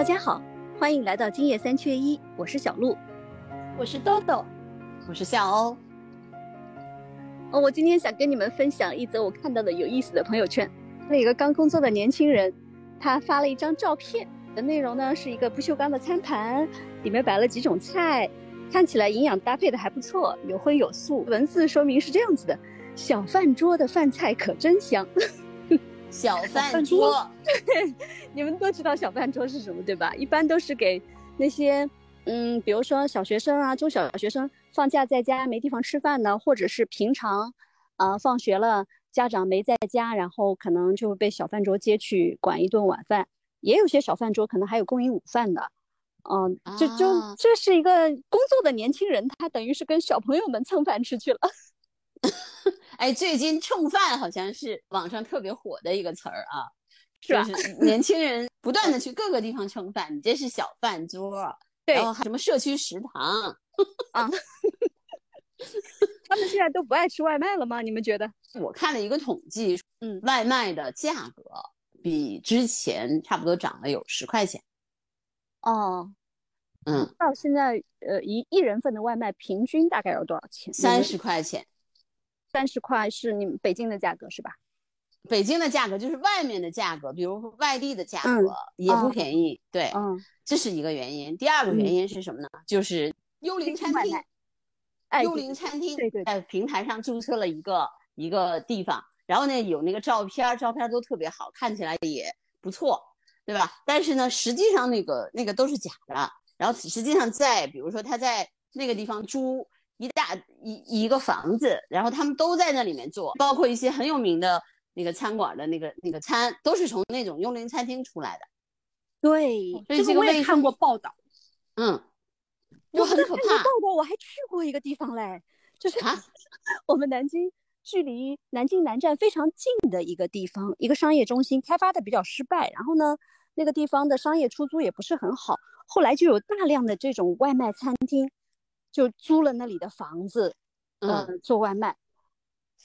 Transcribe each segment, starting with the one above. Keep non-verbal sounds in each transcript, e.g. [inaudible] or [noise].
大家好，欢迎来到今夜三缺一，我是小鹿，我是豆豆，我是夏欧。哦，我今天想跟你们分享一则我看到的有意思的朋友圈。那一个刚工作的年轻人，他发了一张照片，的内容呢是一个不锈钢的餐盘，里面摆了几种菜，看起来营养搭配的还不错，有荤有素。文字说明是这样子的：小饭桌的饭菜可真香。小饭桌，对，[laughs] 你们都知道小饭桌是什么对吧？一般都是给那些，嗯，比如说小学生啊、中小学生放假在家没地方吃饭的，或者是平常，啊，放学了家长没在家，然后可能就会被小饭桌接去管一顿晚饭。也有些小饭桌可能还有供应午饭的，嗯，就就这是一个工作的年轻人，他等于是跟小朋友们蹭饭吃去了。哎，最近蹭饭好像是网上特别火的一个词儿啊，是吧？年轻人 [laughs] 不断的去各个地方蹭饭，你这是小饭桌，对，然后什么社区食堂 [laughs] 啊，他们现在都不爱吃外卖了吗？你们觉得？[laughs] 我看了一个统计，嗯，外卖的价格比之前差不多涨了有十块钱。哦，嗯，到现在呃一一人份的外卖平均大概要多少钱？三十块钱。三十块是你们北京的价格是吧？北京的价格就是外面的价格，比如说外地的价格也不便宜。对，嗯，这是一个原因。第二个原因是什么呢？就是幽灵餐厅。幽灵餐厅在平台上注册了一个一个地方，然后呢有那个照片，照片都特别好，看起来也不错，对吧？但是呢，实际上那个那个都是假的。然后实际上在比如说他在那个地方租。一大一一个房子，然后他们都在那里面做，包括一些很有名的那个餐馆的那个那个餐，都是从那种幽灵餐厅出来的。对，这个我也看过报道。嗯，就很可怕。报道我还去过一个地方嘞，就是 [laughs] 我们南京距离南京南站非常近的一个地方，一个商业中心开发的比较失败，然后呢，那个地方的商业出租也不是很好，后来就有大量的这种外卖餐厅。就租了那里的房子，嗯，做外卖，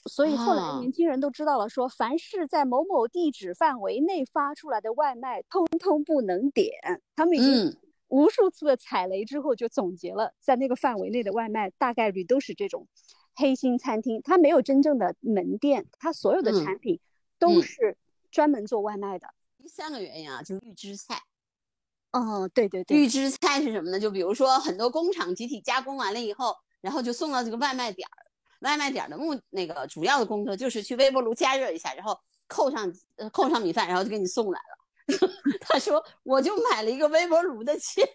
所以后来年轻人都知道了，说凡是在某某地址范围内发出来的外卖，通通不能点。他们已经无数次的踩雷之后，就总结了，在那个范围内的外卖大概率都是这种黑心餐厅，它没有真正的门店，它所有的产品都是专门做外卖的。第三个原因啊，就是预制菜。哦，对对对，预制菜是什么呢？就比如说很多工厂集体加工完了以后，然后就送到这个外卖点儿。外卖点儿的目那个主要的工作就是去微波炉加热一下，然后扣上呃扣上米饭，然后就给你送来了。[laughs] 他说我就买了一个微波炉的钱，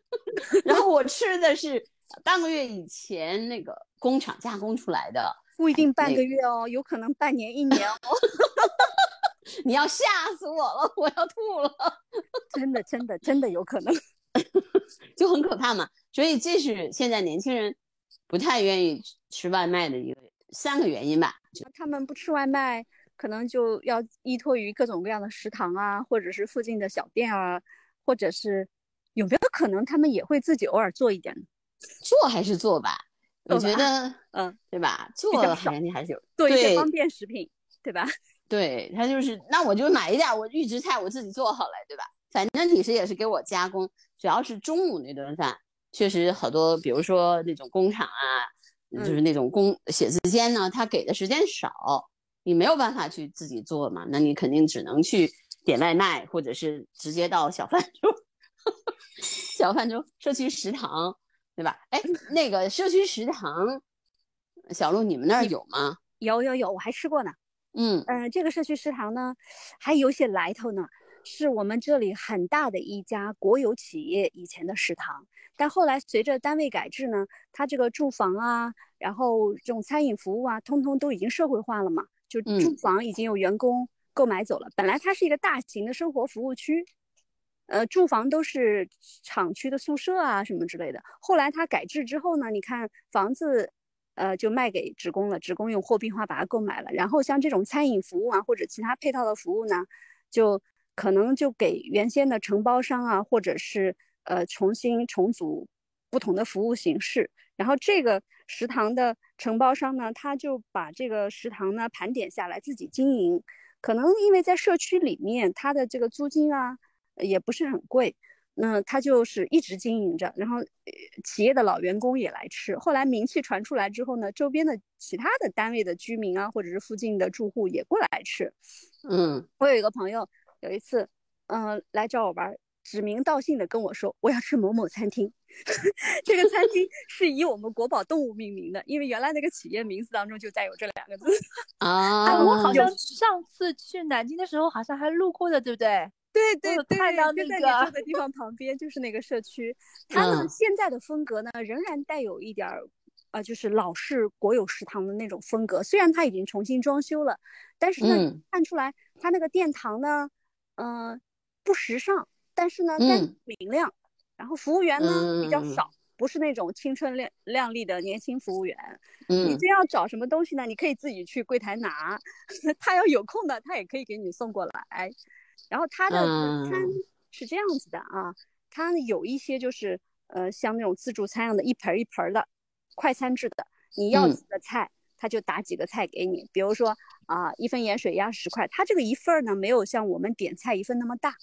[laughs] 然后我吃的是半个月以前那个工厂加工出来的，不一定半个月哦，有可能半年一年哦。[laughs] 你要吓死我了，我要吐了，[laughs] 真的，真的，真的有可能，[laughs] 就很可怕嘛。所以这是现在年轻人不太愿意吃外卖的一个三个原因吧。他们不吃外卖，可能就要依托于各种各样的食堂啊，或者是附近的小店啊，或者是有没有可能他们也会自己偶尔做一点？做还是做吧，我觉得，嗯，对吧？做的肯定还是有做一些方便食品，对吧？对他就是，那我就买一点我预制菜，我自己做好了，对吧？反正其实也是给我加工，主要是中午那顿饭，确实好多，比如说那种工厂啊，就是那种工写字间呢，他给的时间少，你没有办法去自己做嘛，那你肯定只能去点外卖，或者是直接到小饭桌，[laughs] 小饭桌社区食堂，对吧？哎，那个社区食堂，小鹿你们那儿有吗？有有有，我还吃过呢。嗯嗯，这个社区食堂呢，还有些来头呢，是我们这里很大的一家国有企业以前的食堂，但后来随着单位改制呢，它这个住房啊，然后这种餐饮服务啊，通通都已经社会化了嘛，就住房已经有员工购买走了。本来它是一个大型的生活服务区，呃，住房都是厂区的宿舍啊什么之类的。后来它改制之后呢，你看房子。呃，就卖给职工了，职工用货币化把它购买了。然后像这种餐饮服务啊，或者其他配套的服务呢，就可能就给原先的承包商啊，或者是呃重新重组不同的服务形式。然后这个食堂的承包商呢，他就把这个食堂呢盘点下来自己经营。可能因为在社区里面，它的这个租金啊也不是很贵，那他就是一直经营着，然后企业的老员工也来吃。后来名气传出来之后呢，周边的其他的单位的居民啊，或者是附近的住户也过来吃。嗯，我有一个朋友，有一次，嗯，来找我玩，指名道姓的跟我说，我要吃某某餐厅。[laughs] 这个餐厅是以我们国宝动物命名的，因为原来那个企业名字当中就带有这两个字。[laughs] 啊，我好像上次去南京的时候，好像还路过的，对不对？对对对，看到那个就在住的地方旁边，就是那个社区。[laughs] 它呢现在的风格呢，仍然带有一点儿，呃，就是老式国有食堂的那种风格。虽然它已经重新装修了，但是呢，看出来它那个殿堂呢，嗯，不时尚，但是呢，但明亮。然后服务员呢比较少，不是那种青春靓靓丽的年轻服务员。你真要找什么东西呢，你可以自己去柜台拿。[laughs] 他要有空的，他也可以给你送过来。然后它的餐是这样子的啊，它有一些就是呃像那种自助餐样的，一盆一盆的快餐制的，你要几个菜，他就打几个菜给你。比如说啊，一份盐水鸭十块，它这个一份呢没有像我们点菜一份那么大，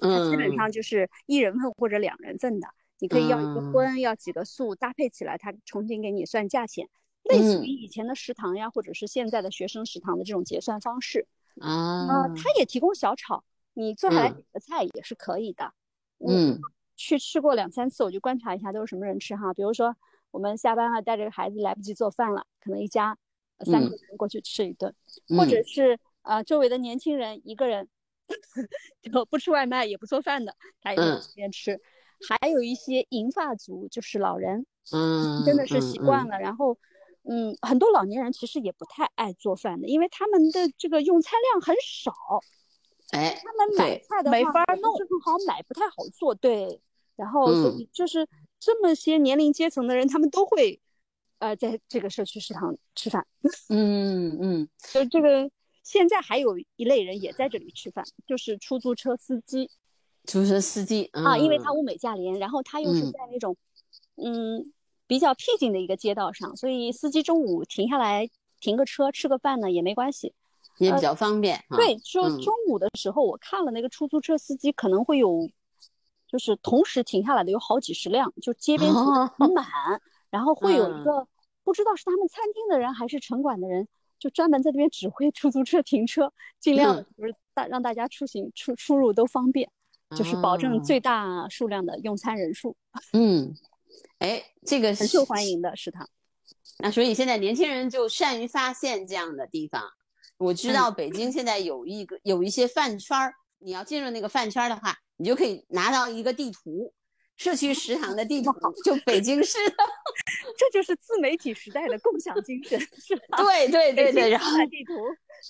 它基本上就是一人份或者两人份的，你可以要一个荤，要几个素，搭配起来，它重新给你算价钱，类似于以前的食堂呀，或者是现在的学生食堂的这种结算方式啊。它也提供小炒。你坐下来点个菜也是可以的，嗯，去吃过两三次，我就观察一下都是什么人吃哈。比如说我们下班了，带着孩子来不及做饭了，可能一家三个人过去吃一顿，或者是呃周围的年轻人一个人 [laughs] 就不吃外卖也不做饭的，他也在那边吃。还有一些银发族，就是老人，嗯，真的是习惯了。然后，嗯，很多老年人其实也不太爱做饭的，因为他们的这个用餐量很少。哎，他们买菜的话没法弄，是不好买，不太好做。对，然后就是这么些年龄阶层的人，他们都会，呃，在这个社区食堂吃饭。[laughs] 嗯嗯，就这个，现在还有一类人也在这里吃饭，就是出租车司机。出租车司机啊，因为他物美价廉，然后他又是在那种，嗯，比较僻静的一个街道上，所以司机中午停下来停个车吃个饭呢也没关系。也比较方便。对，就中午的时候我看了那个出租车司机可能会有，就是同时停下来的有好几十辆，就街边停很满，然后 [laughs] 会有一个不知道是他们餐厅的人还是城管的人，就专门在这边指挥出租车停车，尽量就是大让大家出行出出入都方便，就是保证最大数量的用餐人数。[laughs] 嗯，哎，这个很受欢迎的食堂。那所以现在年轻人就善于发现这样的地方。我知道北京现在有一个有一些饭圈儿，你要进入那个饭圈儿的话，你就可以拿到一个地图，社区食堂的地图，就北京市的，这就是自媒体时代的共享精神，是吧？对对对对，然后地图，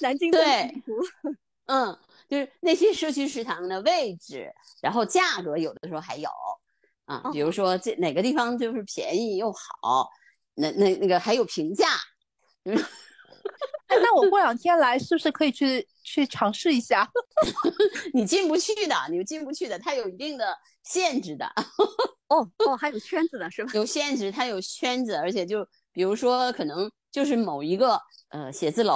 南京对地图，[laughs] 嗯，就是那些社区食堂的位置，然后价格有的时候还有啊，比如说这哪个地方就是便宜又好，那那那个还有评价，嗯。那我过两天来，是不是可以去去尝试一下？[laughs] 你进不去的，你进不去的，它有一定的限制的。[laughs] 哦哦，还有圈子的是吧？有限制，它有圈子，而且就比如说，可能就是某一个呃写字楼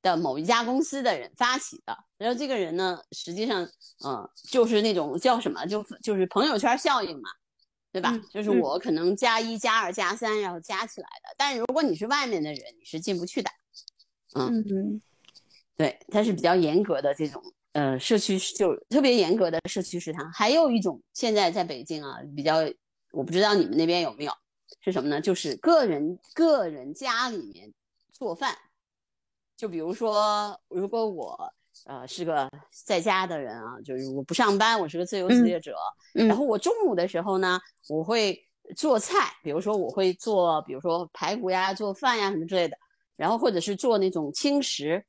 的某一家公司的人发起的，然后这个人呢，实际上嗯，就是那种叫什么，就就是朋友圈效应嘛，对吧？就是我可能加一加二加三，然后加起来的。但如果你是外面的人，你是进不去的。嗯，对，它是比较严格的这种呃社区，就特别严格的社区食堂。还有一种现在在北京啊，比较我不知道你们那边有没有，是什么呢？就是个人个人家里面做饭。就比如说，如果我呃是个在家的人啊，就是我不上班，我是个自由职业者，然后我中午的时候呢，我会做菜，比如说我会做，比如说排骨呀、做饭呀什么之类的。然后或者是做那种轻食，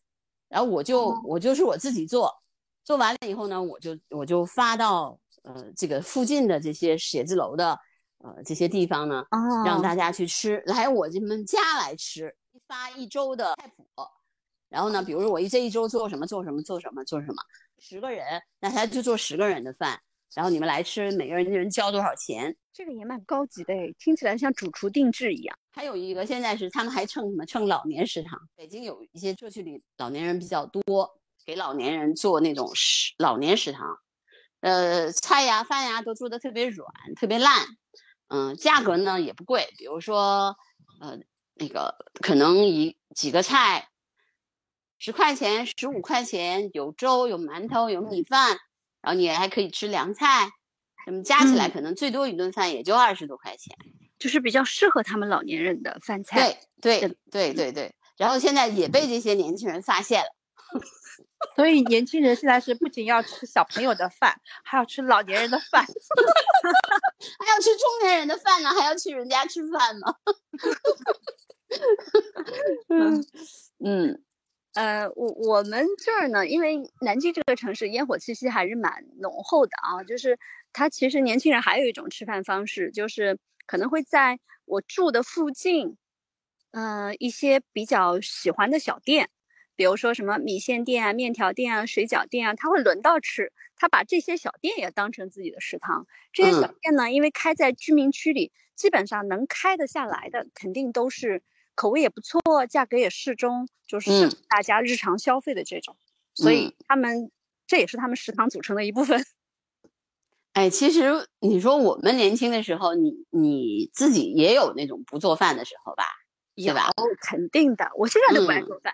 然后我就我就是我自己做，做完了以后呢，我就我就发到呃这个附近的这些写字楼的呃这些地方呢，让大家去吃，来我这们家来吃，发一周的菜谱，然后呢，比如说我一这一周做什么做什么做什么做什么，十个人，那他就做十个人的饭。然后你们来吃，每个人一人交多少钱？这个也蛮高级的诶，听起来像主厨定制一样。还有一个，现在是他们还称什么？称老年食堂。北京有一些社区里老年人比较多，给老年人做那种食老年食堂。呃，菜呀、饭呀都做的特别软、特别烂，嗯，价格呢也不贵，比如说，呃，那个可能一几个菜，十块钱、十五块钱，有粥、有馒头、有米饭，然后你还可以吃凉菜，那么加起来可能最多一顿饭也就二十多块钱，就是比较适合他们老年人的饭菜。对对对对对，然后现在也被这些年轻人发现了。[laughs] 所以年轻人现在是不仅要吃小朋友的饭，还要吃老年人的饭，[laughs] 还要吃中年人的饭呢，还要去人家吃饭呢。[laughs] 嗯嗯，呃，我我们这儿呢，因为南京这个城市烟火气息还是蛮浓厚的啊，就是它其实年轻人还有一种吃饭方式，就是可能会在我住的附近，呃，一些比较喜欢的小店。比如说什么米线店啊、面条店啊、水饺店啊，他会轮到吃，他把这些小店也当成自己的食堂。这些小店呢，因为开在居民区里，基本上能开得下来的，肯定都是口味也不错，价格也适中，就是大家日常消费的这种。所以他们这也是他们食堂组成的一部分。[laughs] 哎，其实你说我们年轻的时候，你你自己也有那种不做饭的时候吧？有肯定的，我现在都不爱做饭，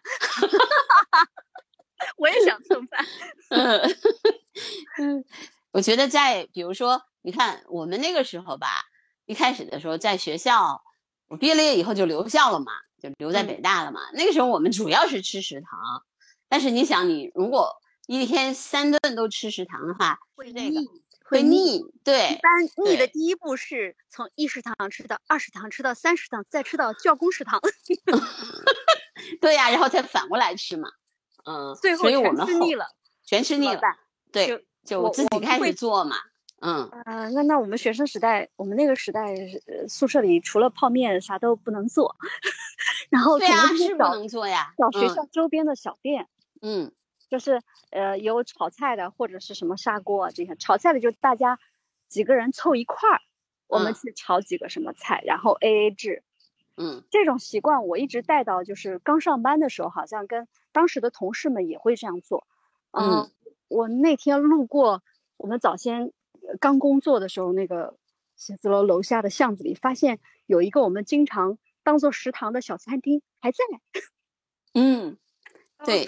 [laughs] 我也想蹭饭。[laughs] 嗯，我觉得在比如说，你看我们那个时候吧，一开始的时候在学校，我毕了业以后就留校了嘛，就留在北大了嘛。那个时候我们主要是吃食堂，但是你想，你如果一天三顿都吃食堂的话，会腻。会腻，对，一般腻的第一步是从一食堂吃到二食堂，吃到三食堂，再吃到教工食堂。[laughs] 对呀，然后再反过来吃嘛，嗯，最后全吃腻了，全吃腻了，对，就自己开始做嘛，嗯，呃，那那我们学生时代，我们那个时代宿舍里除了泡面啥都不能做，[laughs] 然后对啊，是不能做呀，找学校周边的小店，嗯。就是呃有炒菜的或者是什么砂锅这些炒菜的就大家几个人凑一块儿，我们去炒几个什么菜，然后 A A 制，嗯，这种习惯我一直带到就是刚上班的时候，好像跟当时的同事们也会这样做。嗯，我那天路过我们早先刚工作的时候那个写字楼楼下的巷子里，发现有一个我们经常当做食堂的小餐厅还在。嗯，对。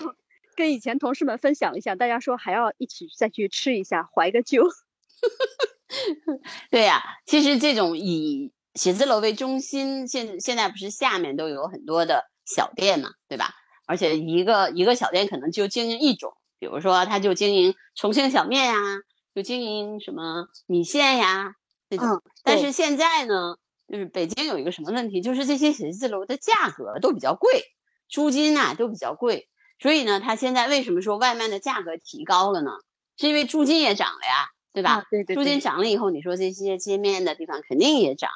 跟以前同事们分享一下，大家说还要一起再去吃一下，怀个旧。[laughs] 对呀，其实这种以写字楼为中心，现现在不是下面都有很多的小店嘛，对吧？而且一个一个小店可能就经营一种，比如说他就经营重庆小面呀，就经营什么米线呀那种。但是现在呢，就是北京有一个什么问题，就是这些写字楼的价格都比较贵，租金呐都比较贵。所以呢，他现在为什么说外卖的价格提高了呢？是因为租金也涨了呀，对吧？对对。租金涨了以后，你说这些街面的地方肯定也涨，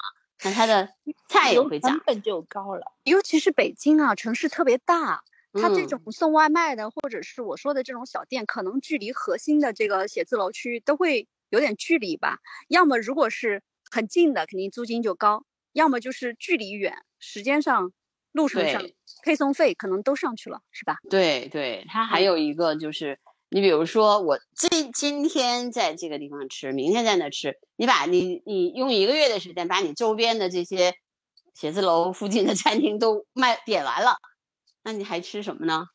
那它的菜也会涨，成本就高了。尤其是北京啊，城市特别大，它这种送外卖的，或者是我说的这种小店，可能距离核心的这个写字楼区都会有点距离吧。要么如果是很近的，肯定租金就高；要么就是距离远，时间上。路程上配送费可能都上去了，是吧？对对，它还有一个就是，你比如说我今今天在这个地方吃，明天在那吃，你把你你用一个月的时间把你周边的这些写字楼附近的餐厅都卖点完了，那你还吃什么呢？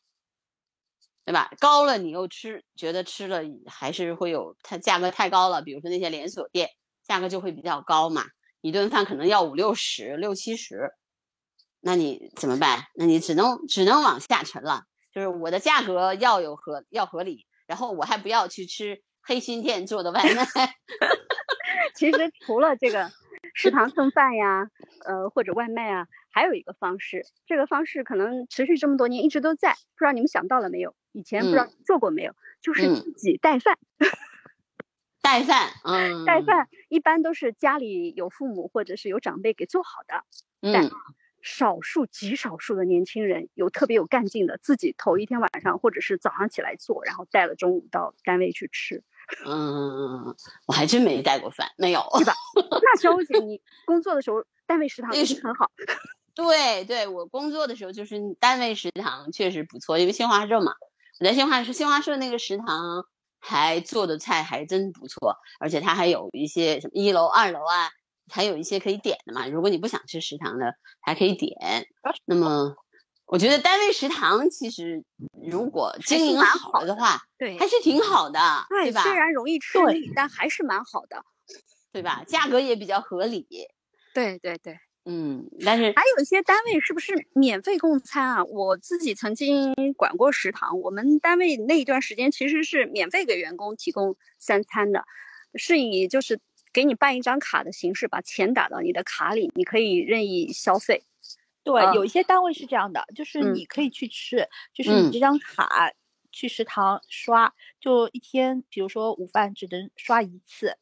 对吧？高了你又吃，觉得吃了还是会有它价格太高了，比如说那些连锁店价格就会比较高嘛，一顿饭可能要五六十、六七十。那你怎么办？那你只能只能往下沉了。就是我的价格要有合要合理，然后我还不要去吃黑心店做的外卖。[laughs] 其实除了这个食堂蹭饭呀，呃或者外卖啊，还有一个方式，这个方式可能持续这么多年一直都在，不知道你们想到了没有？以前不知道做过没有？就是自己带饭。[laughs] 带饭，嗯，带饭一般都是家里有父母或者是有长辈给做好的。嗯。少数极少数的年轻人有特别有干劲的，自己头一天晚上或者是早上起来做，然后带了中午到单位去吃。嗯，我还真没带过饭，没有，对吧？那小欧姐，你工作的时候单位食堂也是很好。[laughs] 对对，我工作的时候就是单位食堂确实不错，因为新华社嘛，我在新华社新华社那个食堂还做的菜还真不错，而且它还有一些什么一楼、二楼啊，还有一些可以点的嘛。如果你不想吃食堂的，还可以点。那么，我觉得单位食堂其实如果经营好的话，对，还是挺好的，对吧？虽然容易吃腻，但还是蛮好的，对吧？价格也比较合理。对对对。嗯，但是还有一些单位是不是免费供餐啊？我自己曾经管过食堂，我们单位那一段时间其实是免费给员工提供三餐的，是以就是给你办一张卡的形式，把钱打到你的卡里，你可以任意消费。对，有一些单位是这样的，就是你可以去吃，就是你这张卡去食堂刷，就一天，比如说午饭只能刷一次。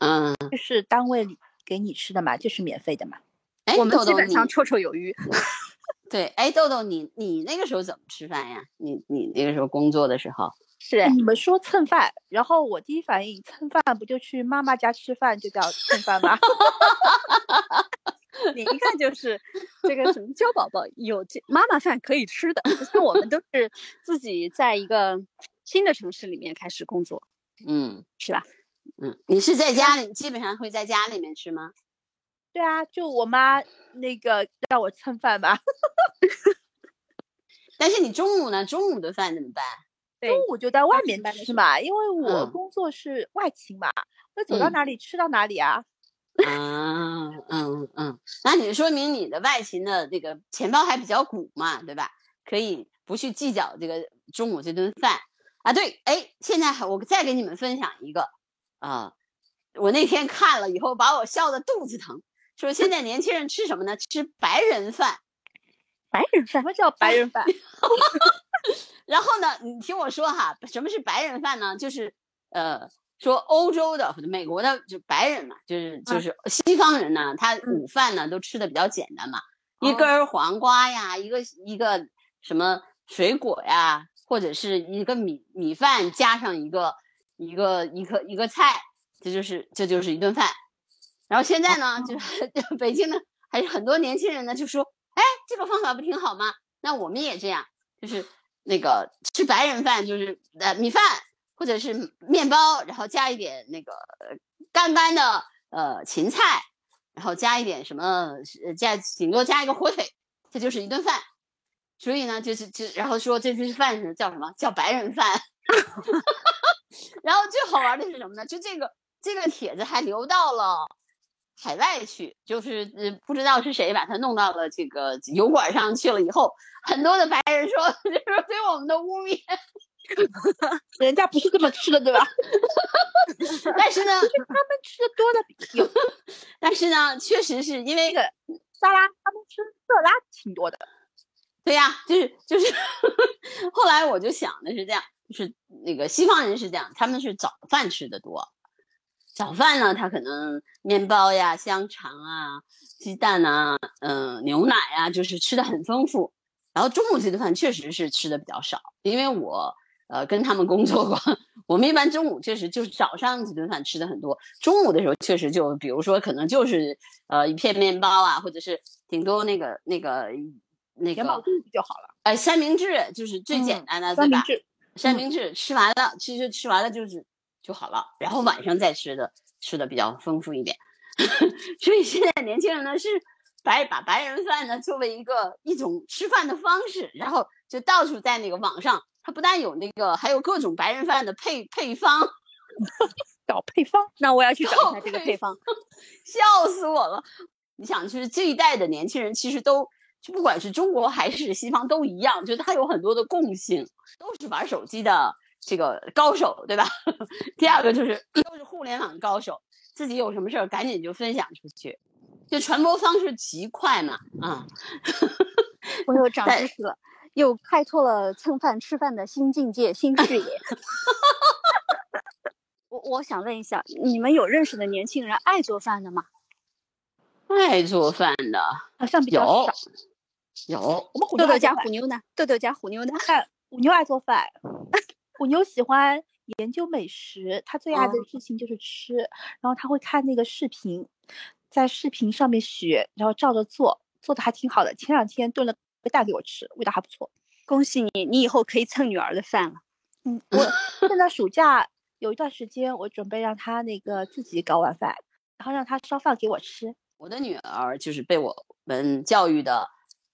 嗯，就是单位里。给你吃的嘛，就是免费的嘛。哎，我们基本上绰绰有余。[laughs] 对，哎，豆豆，你你那个时候怎么吃饭呀？你你那个时候工作的时候，是你们说蹭饭，然后我第一反应蹭饭不就去妈妈家吃饭就叫蹭饭吗？[laughs] 你一看就是这个什么娇宝宝有妈妈饭可以吃的。像我们都是自己在一个新的城市里面开始工作，嗯，是吧？嗯，你是在家里，基本上会在家里面吃吗？对啊，就我妈那个让我蹭饭吧。[laughs] 但是你中午呢？中午的饭怎么办？中午就在外面吃嘛，因为我工作是外勤嘛，我走到哪里吃到哪里啊。啊，嗯嗯，那你说明你的外勤的这个钱包还比较鼓嘛，对吧？可以不去计较这个中午这顿饭啊。对，哎，现在我再给你们分享一个。啊，我那天看了以后，把我笑的肚子疼。说现在年轻人吃什么呢？吃白人饭。白人饭？什么叫白人饭？[laughs] 然后呢，你听我说哈，什么是白人饭呢？就是呃，说欧洲的美国的就白人嘛，就是就是西方人呢，他午饭呢都吃的比较简单嘛，一根黄瓜呀，一个一个什么水果呀，或者是一个米米饭加上一个。一个一个一个菜，这就是这就是一顿饭。然后现在呢，就是 [laughs] 北京呢，还是很多年轻人呢就说，哎，这个方法不挺好吗？那我们也这样，就是那个吃白人饭，就是呃米饭或者是面包，然后加一点那个干干的呃芹菜，然后加一点什么，加顶多加一个火腿，这就是一顿饭。所以呢，就是就然后说这顿饭是叫什么叫白人饭。[laughs] 然后最好玩的是什么呢？就这个这个帖子还流到了海外去，就是呃不知道是谁把它弄到了这个油管上去了。以后很多的白人说，[laughs] 就是对我们的污蔑，[laughs] 人家不是这么吃的，对吧？[laughs] 但是呢，他们吃的多的有，但是呢，确实是因为个沙拉，他们吃色拉挺多的。对呀，就是就是，后来我就想的是这样。就是那个西方人是这样，他们是早饭吃的多。早饭呢，他可能面包呀、香肠啊、鸡蛋啊、嗯、牛奶啊，就是吃的很丰富。然后中午这顿饭确实是吃的比较少，因为我呃跟他们工作过，[laughs] 我们一般中午确实就是早上几顿饭吃的很多，中午的时候确实就比如说可能就是呃一片面包啊，或者是顶多那个那个那个就好了。哎，三明治就是最简单的，对吧？三明治吃完了，其实吃完了就是就好了，然后晚上再吃的吃的比较丰富一点。[laughs] 所以现在年轻人呢是白把白人饭呢作为一个一种吃饭的方式，然后就到处在那个网上，它不但有那个，还有各种白人饭的配配方，[laughs] 找配方。那我要去找一下这个配方，[laughs] 笑死我了。你想，就是这一代的年轻人其实都。就不管是中国还是西方都一样，就它有很多的共性，都是玩手机的这个高手，对吧？[laughs] 第二个就是都是互联网高手，自己有什么事儿赶紧就分享出去，就传播方式极快嘛。啊，[laughs] 我又长知识了，又开拓了蹭饭吃饭的新境界、新视野。[laughs] 我我想问一下，你们有认识的年轻人爱做饭的吗？爱做饭的好像比较少。有，我们虎豆豆家虎妞呢？豆豆家虎妞呢？虎妞爱做饭，[laughs] 虎妞喜欢研究美食，她最爱的事情就是吃。然后她会看那个视频，在视频上面学，然后照着做，做的还挺好的。前两天炖了个蛋给我吃，味道还不错。恭喜你，你以后可以蹭女儿的饭了。嗯，我 [laughs] 现在暑假有一段时间，我准备让她那个自己搞晚饭，然后让她烧饭给我吃。我的女儿就是被我们教育的，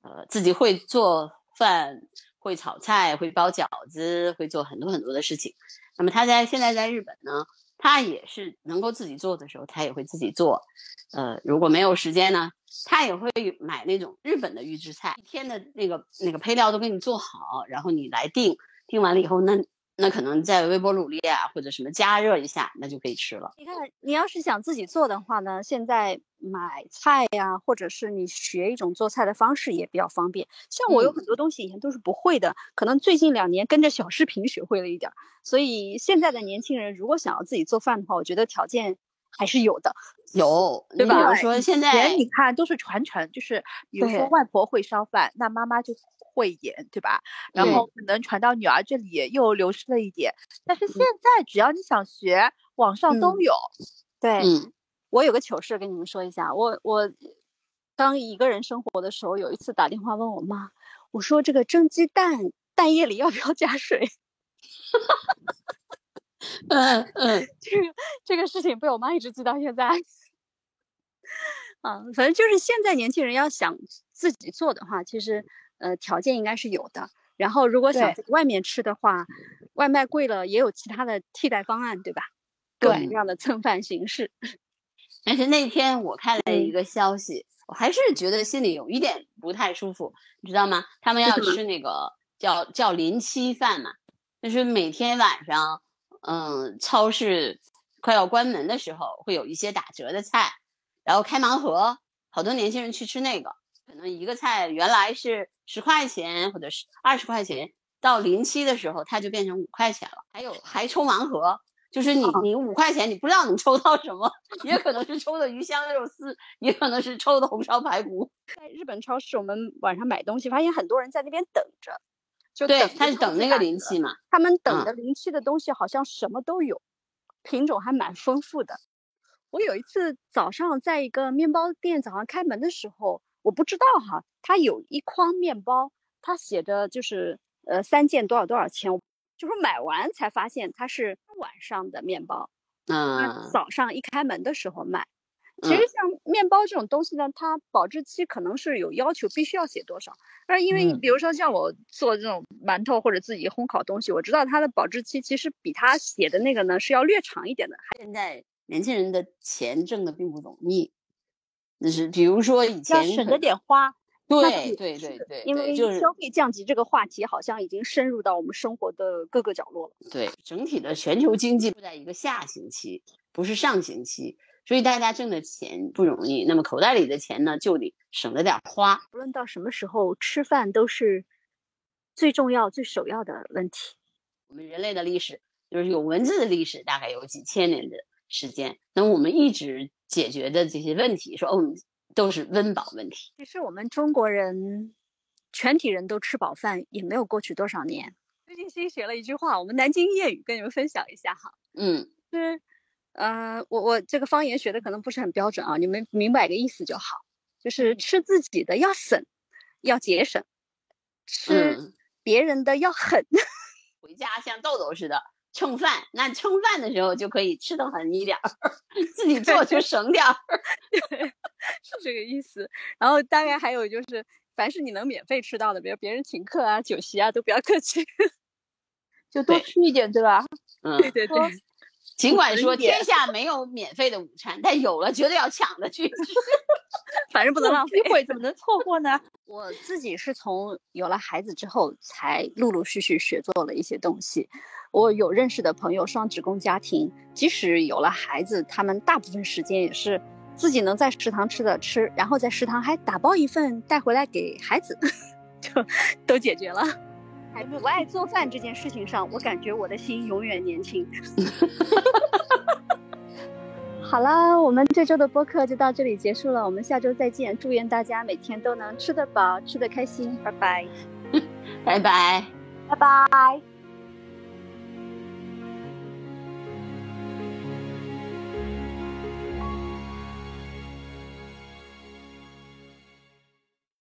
呃，自己会做饭，会炒菜，会包饺子，会做很多很多的事情。那么她在现在在日本呢，她也是能够自己做的时候，她也会自己做。呃，如果没有时间呢，她也会买那种日本的预制菜，一天的那个那个配料都给你做好，然后你来订，订完了以后那。那可能在微波炉里啊，或者什么加热一下，那就可以吃了。你看，你要是想自己做的话呢，现在买菜呀，或者是你学一种做菜的方式也比较方便。像我有很多东西以前都是不会的，可能最近两年跟着小视频学会了一点。所以现在的年轻人如果想要自己做饭的话，我觉得条件还是有的。有，对吧？比如说现在你看都是传承，就是比如说外婆会烧饭，那妈妈就。会一点，对吧？然后可能传到女儿这里又流失了一点，但是现在只要你想学，网上都有。对，我有个糗事跟你们说一下。我我刚一个人生活的时候，有一次打电话问我妈，我说这个蒸鸡蛋蛋液里要不要加水？[laughs] 嗯 [laughs] 嗯，这个这个事情被我妈一直记到现在。嗯，[laughs] 反正就是现在年轻人要想自己做的话，其实。呃，条件应该是有的。然后，如果想在外面吃的话，外卖贵了，也有其他的替代方案，对吧？各种各样的蹭饭形式。[laughs] 但是那天我看了一个消息，我还是觉得心里有一点不太舒服，你知道吗？他们要吃那个叫叫临期饭嘛，就是每天晚上，嗯，超市快要关门的时候，会有一些打折的菜，然后开盲盒，好多年轻人去吃那个。可能一个菜原来是十块钱或者是二十块钱，到临期的时候它就变成五块钱了。还有还抽盲盒，就是你你五块钱你不知道能抽到什么，[laughs] 也可能是抽的鱼香肉丝，也可能是抽的红烧排骨。在日本超市，我们晚上买东西，发现很多人在那边等着，就对，他是等那个临期嘛。他们等的临期的东西好像什么都有，品种还蛮丰富的。我有一次早上在一个面包店早上开门的时候。我不知道哈，他有一筐面包，他写着就是呃三件多少多少钱，就是买完才发现它是晚上的面包，嗯，早上一开门的时候卖。其实像面包这种东西呢，它保质期可能是有要求，必须要写多少。而因为比如说像我做这种馒头或者自己烘烤东西，我知道它的保质期其实比它写的那个呢是要略长一点的。现在年轻人的钱挣的并不容易。那是比如说以前省着点花，对对对对，因为消费降级这个话题好像已经深入到我们生活的各个角落了。对，整体的全球经济在一个下行期，不是上行期，所以大家挣的钱不容易。那么口袋里的钱呢，就得省着点花。不论到什么时候吃饭，都是最重要、最首要的问题。我们人类的历史就是有文字的历史，大概有几千年的时间。那我们一直。解决的这些问题，说哦，都是温饱问题。其实我们中国人全体人都吃饱饭，也没有过去多少年。最近新学了一句话，我们南京谚语跟你们分享一下哈。嗯，是，呃，我我这个方言学的可能不是很标准啊，你们明白个意思就好。就是吃自己的要省，要节省；吃别人的要狠。[laughs] 回家像豆豆似的。蹭饭，那蹭饭的时候就可以吃的狠一点儿，[laughs] 自己做就省点儿，[laughs] 是这个意思。然后大概还有就是，凡是你能免费吃到的，比如别人请客啊、酒席啊，都不要客气，就多吃一点，对吧？[laughs] 嗯，对对对。尽管说天下没有免费的午餐，但有了绝对要抢着去吃，[laughs] 反正不能浪费。[laughs] 机会怎么能错过呢？我自己是从有了孩子之后，才陆陆续续学做了一些东西。我有认识的朋友，双职工家庭，即使有了孩子，他们大部分时间也是自己能在食堂吃的吃，然后在食堂还打包一份带回来给孩子，[laughs] 就都解决了。在不爱做饭这件事情上，我感觉我的心永远年轻。[laughs] 好了，我们这周的播客就到这里结束了，我们下周再见。祝愿大家每天都能吃得饱，吃得开心。拜拜，[laughs] 拜拜，拜拜。